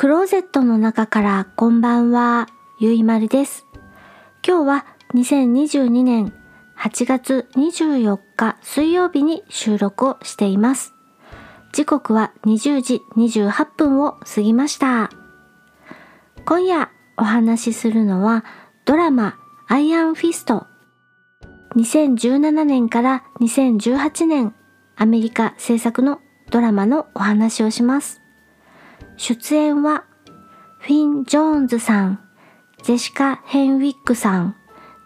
クローゼットの中からこんばんは、ゆいまるです。今日は2022年8月24日水曜日に収録をしています。時刻は20時28分を過ぎました。今夜お話しするのはドラマアイアンフィスト2017年から2018年アメリカ制作のドラマのお話をします。出演はフィン・ジョーンズさん、ジェシカ・ヘンウィックさん、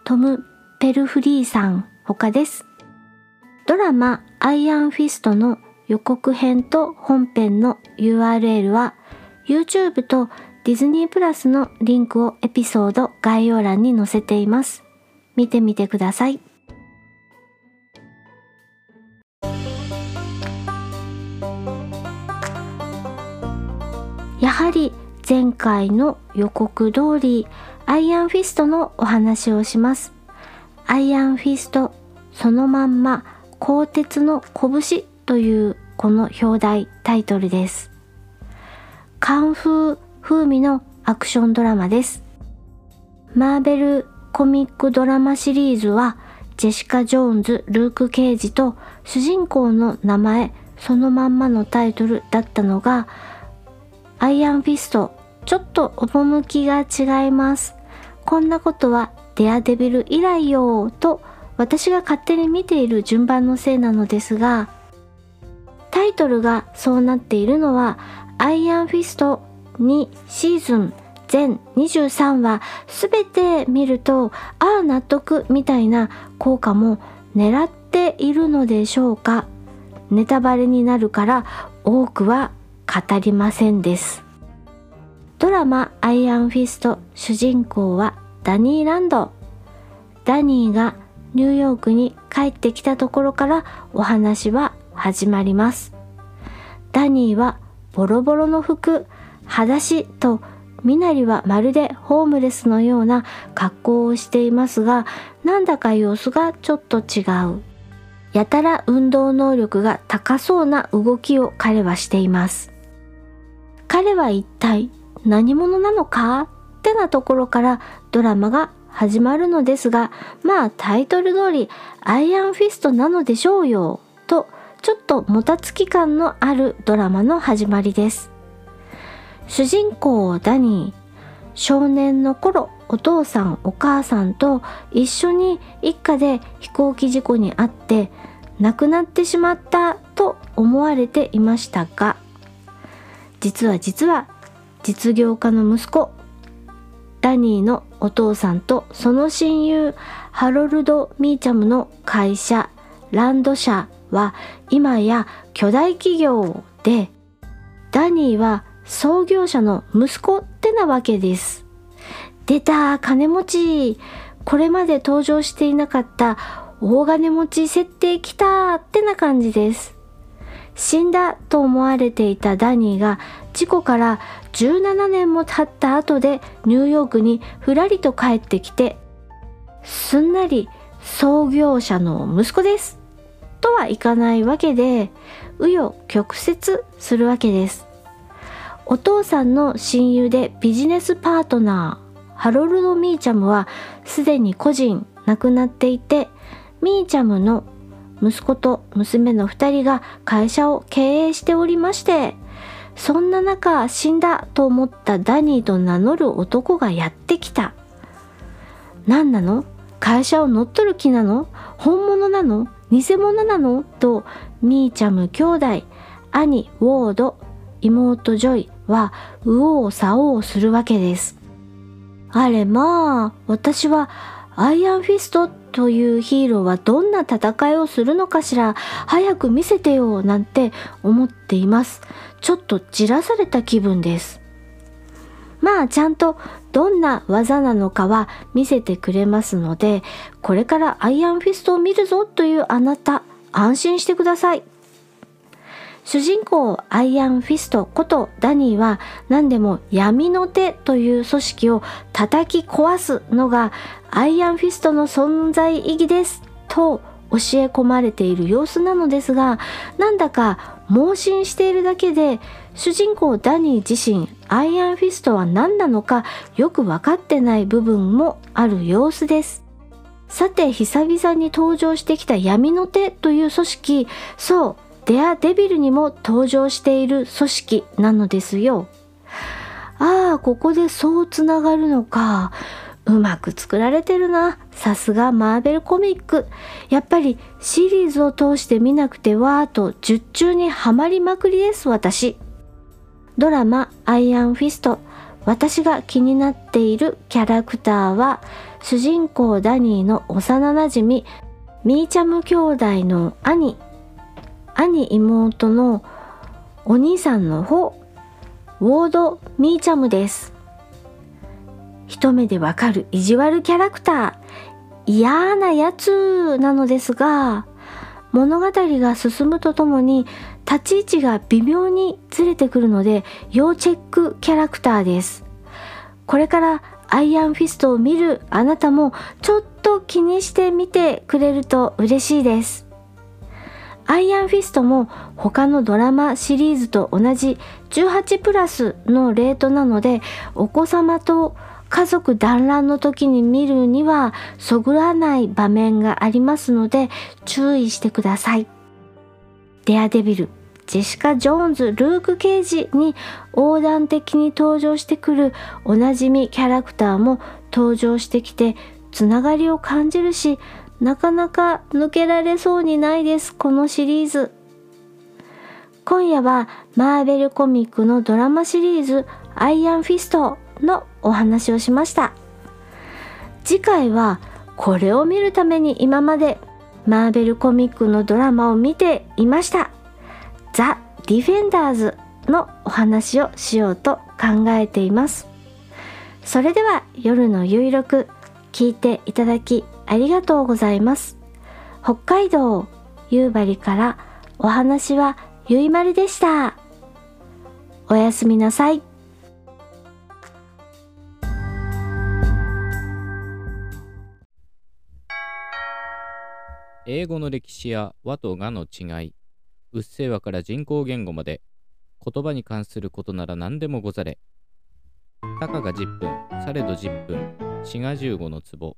トム・ペルフリーさん他です。ドラマアイアンフィストの予告編と本編の URL は YouTube とディズニープラスのリンクをエピソード概要欄に載せています。見てみてください。回の予告通りアイアンフィストのお話をします。アイアンフィストそのまんま鋼鉄の拳というこの表題タイトルです。カンフー風味のアクションドラマです。マーベルコミックドラマシリーズはジェシカ・ジョーンズ、ルーク・ケイジと主人公の名前そのまんまのタイトルだったのがアイアンフィストちょっと趣が違います。こんなことはデアデビル以来よと私が勝手に見ている順番のせいなのですがタイトルがそうなっているのはアイアンフィスト2シーズン全23話すべて見るとああ納得みたいな効果も狙っているのでしょうかネタバレになるから多くは語りませんですドラマアイアンフィスト主人公はダニーランド。ダニーがニューヨークに帰ってきたところからお話は始まります。ダニーはボロボロの服裸足と身なりはまるでホームレスのような格好をしていますがなんだか様子がちょっと違う。やたら運動能力が高そうな動きを彼はしています。彼は一体何者なのかってなところからドラマが始まるのですがまあタイトル通りアイアンフィストなのでしょうよとちょっともたつき感のあるドラマの始まりです。主人公ダニー少年の頃お父さんお母さんと一緒に一家で飛行機事故に遭って亡くなってしまったと思われていましたが実は実は実業家の息子ダニーのお父さんとその親友ハロルド・ミーチャムの会社ランド社は今や巨大企業でダニーは創業者の息子ってなわけです。出た金持ちこれまで登場していなかった大金持ち設定来たってな感じです。死んだと思われていたダニーが事故から17年も経った後でニューヨークにふらりと帰ってきてすんなり創業者の息子ですとはいかないわけで紆余曲折するわけです。お父さんの親友でビジネスパートナーハロルド・ミーチャムはすでに個人亡くなっていてミーチャムの息子と娘の2人が会社を経営しておりましてそんな中死んだと思ったダニーと名乗る男がやってきた。何なの？会社を乗っ取る気なの？本物なの？偽物なの？とミーチャム兄弟兄ウォード妹ジョイは右往左往するわけです。あれまあ私はアイアンフィストというヒーローはどんな戦いをするのかしら早く見せてよなんて思っています。ちょっとじらされた気分です。まあちゃんとどんな技なのかは見せてくれますのでこれからアイアンフィストを見るぞというあなた安心してください。主人公アイアンフィストことダニーは何でも闇の手という組織を叩き壊すのがアイアンフィストの存在意義ですと教え込まれている様子なのですがなんだか盲信しているだけで主人公ダニー自身アイアンフィストは何なのかよく分かってない部分もある様子です。さて久々に登場してきた闇の手という組織。そうデアデビルにも登場している組織なのですよ。ああここでそうつながるのか。うまく作られてるな。さすがマーベルコミックやっぱりシリーズを通して見なくてはーと術中にはまりまくりです私。ドラマアイアンフィスト私が気になっているキャラクターは主人公ダニーの幼なじみミーチャム兄弟の兄。兄妹のお兄さんの方ウォード・ミーチャムです。一目でわかる意地悪キャラクター。嫌なやつなのですが物語が進むとともに立ち位置が微妙にずれてくるので要チェックキャラクターです。これからアイアンフィストを見るあなたもちょっと気にしてみてくれると嬉しいです。アイアンフィストも他のドラマシリーズと同じ18プラスのレートなのでお子様と家族団らんの時に見るにはそぐらない場面がありますので注意してください。デアデビル、ジェシカ・ジョーンズ、ルーク・ケイジに横断的に登場してくるおなじみキャラクターも登場してきてつながりを感じるしなかなか抜けられそうにないですこのシリーズ。今夜はマーベルコミックのドラマシリーズアイアンフィストのお話をしました。次回はこれを見るために今までマーベルコミックのドラマを見ていました。ザ・ディフェンダーズのお話をしようと考えています。それでは夜の有力聞いていただきありがとうございます北海道夕張からお話はゆいまるでしたおやすみなさい英語の歴史や和とがの違い、うっせぇわから人工言語まで、言葉に関することなら何でもござれ。たかが10分、されど10分、滋賀15の壺。